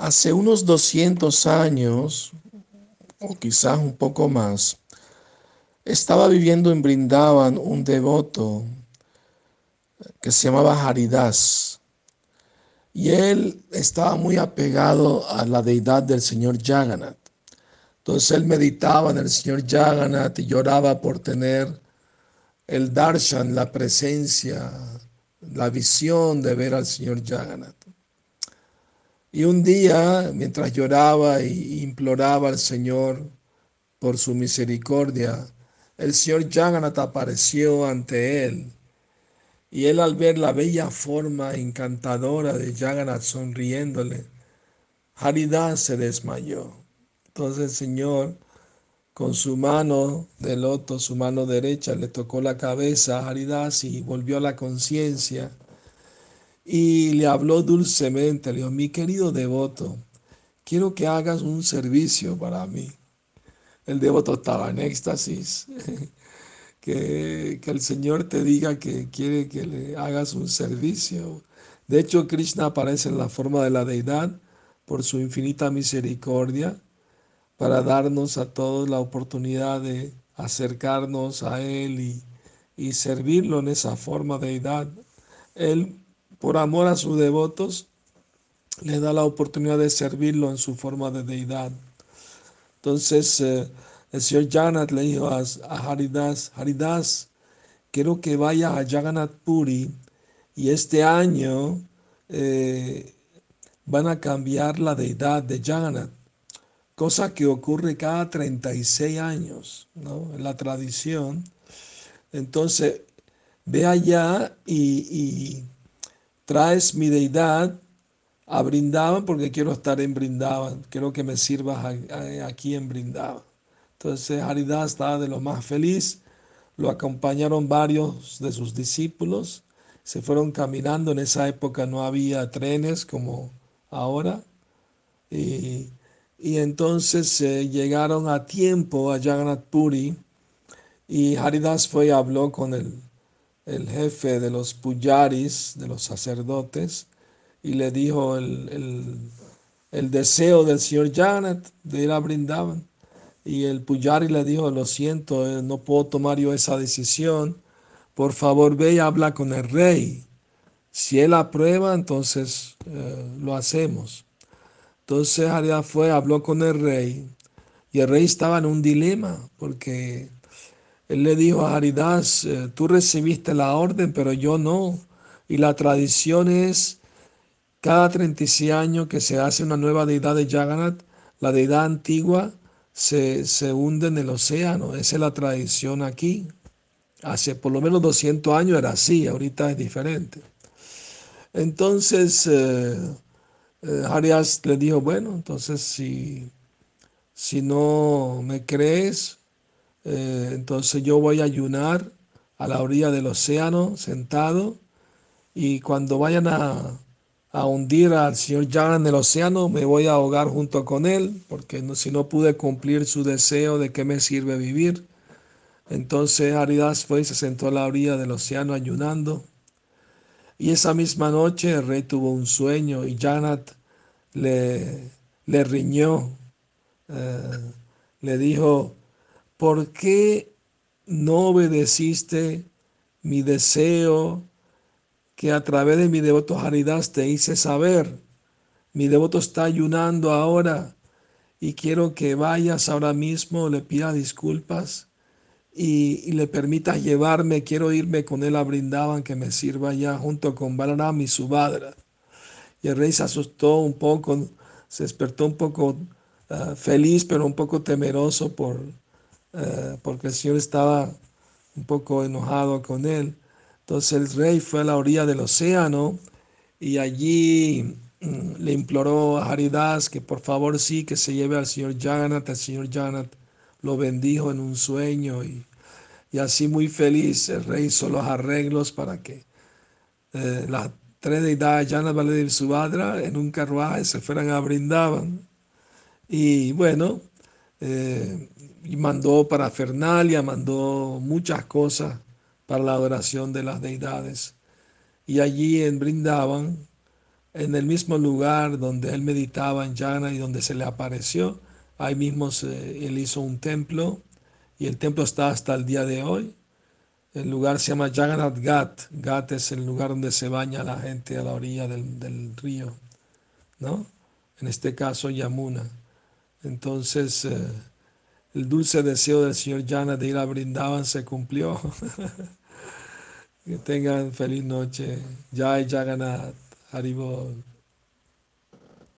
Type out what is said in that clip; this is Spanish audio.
Hace unos 200 años, o quizás un poco más, estaba viviendo en Brindavan un devoto que se llamaba Haridas. Y él estaba muy apegado a la deidad del señor Jagannath. Entonces él meditaba en el señor Jagannath y lloraba por tener el darshan, la presencia, la visión de ver al señor Jagannath. Y un día, mientras lloraba e imploraba al Señor por su misericordia, el señor Jagannath apareció ante él. Y él al ver la bella forma encantadora de Jagannath sonriéndole, Haridas se desmayó. Entonces el Señor, con su mano de loto, su mano derecha, le tocó la cabeza a Haridas y volvió a la conciencia y le habló dulcemente, le dijo, mi querido devoto, quiero que hagas un servicio para mí. El devoto estaba en éxtasis. Que, que, el Señor te diga que quiere que le hagas un servicio. De hecho, Krishna aparece en la forma de la deidad por su infinita misericordia para darnos a todos la oportunidad de acercarnos a Él y, y servirlo en esa forma de deidad. Él por amor a sus devotos, le da la oportunidad de servirlo en su forma de deidad. Entonces, eh, el señor Jagannath le dijo a, Haridas, Haridas, quiero que vaya a Jagannath Puri y este año eh, van a cambiar la deidad de Jagannath, cosa que ocurre cada 36 años, ¿no? En la tradición. Entonces, ve allá y traes mi deidad a Brindavan porque quiero estar en Brindavan, quiero que me sirvas aquí en Brindavan. Entonces Haridas estaba de lo más feliz, lo acompañaron varios de sus discípulos, se fueron caminando, en esa época no había trenes como ahora, y, entonces eh, llegaron a tiempo a Jagannath Puri y Haridas fue y habló con el el jefe de los puyaris, de los sacerdotes, y le dijo el, deseo del señor Janet de ir a Brindavan. Y el puyari le dijo, lo siento, eh, no puedo tomar yo esa decisión, por favor ve y habla con el rey. Si él aprueba, entonces eh, lo hacemos. Entonces Arias fue, habló con el rey, y el rey estaba en un dilema, porque él le dijo a Haridas, eh, tú recibiste la orden, pero yo no. Y la tradición es, cada 36 años que se hace una nueva deidad de Jagannath, la deidad antigua se, se hunde en el océano. Esa es la tradición aquí. Hace por lo menos 200 años era así, ahorita es diferente. Entonces, eh, eh le dijo, bueno, entonces si, si no me crees, eh, entonces yo voy a ayunar a la orilla del océano sentado y cuando vayan a, hundir al señor Jan en el océano me voy a ahogar junto con él porque si no pude cumplir su deseo de qué me sirve vivir. Entonces Aridas fue y se sentó a la orilla del océano ayunando. Y esa misma noche el rey tuvo un sueño y Janat le, le riñó, eh, le dijo, ¿por qué no obedeciste mi deseo que a través de mi devoto Haridas te hice saber? Mi devoto está ayunando ahora y quiero que vayas ahora mismo, le pidas disculpas y, le permitas llevarme. Quiero irme con él a Brindaban, que me sirva ya junto con Balaram y Subhadra. Y el rey se asustó un poco, se despertó un poco ah, feliz, pero un poco temeroso por, eh, porque el Señor estaba un poco enojado con él. Entonces el rey fue a la orilla del océano y allí mm, le imploró a Haridas que por favor sí, que se lleve al señor Jagannath. El señor Jagannath lo bendijo en un sueño y, así muy feliz el rey hizo los arreglos para que eh, las tres deidades, Jagannath, Baladev y Subhadra, en un carruaje se fueran a Brindavan. Y bueno, eh, y mandó para Fernalia, mandó muchas cosas para la adoración de las deidades. Y allí en Brindaban, en el mismo lugar donde él meditaba en Jagannath y donde se le apareció, ahí mismo se, él hizo un templo y el templo está hasta el día de hoy. El lugar se llama Jagannath Ghat. Ghat es el lugar donde se baña la gente a la orilla del, del río, ¿no? En este caso Yamuna. Entonces, eh, el dulce deseo del señor Jana de ir a Brindavan se cumplió. que tengan feliz noche. Jai Jagannath. Haribol.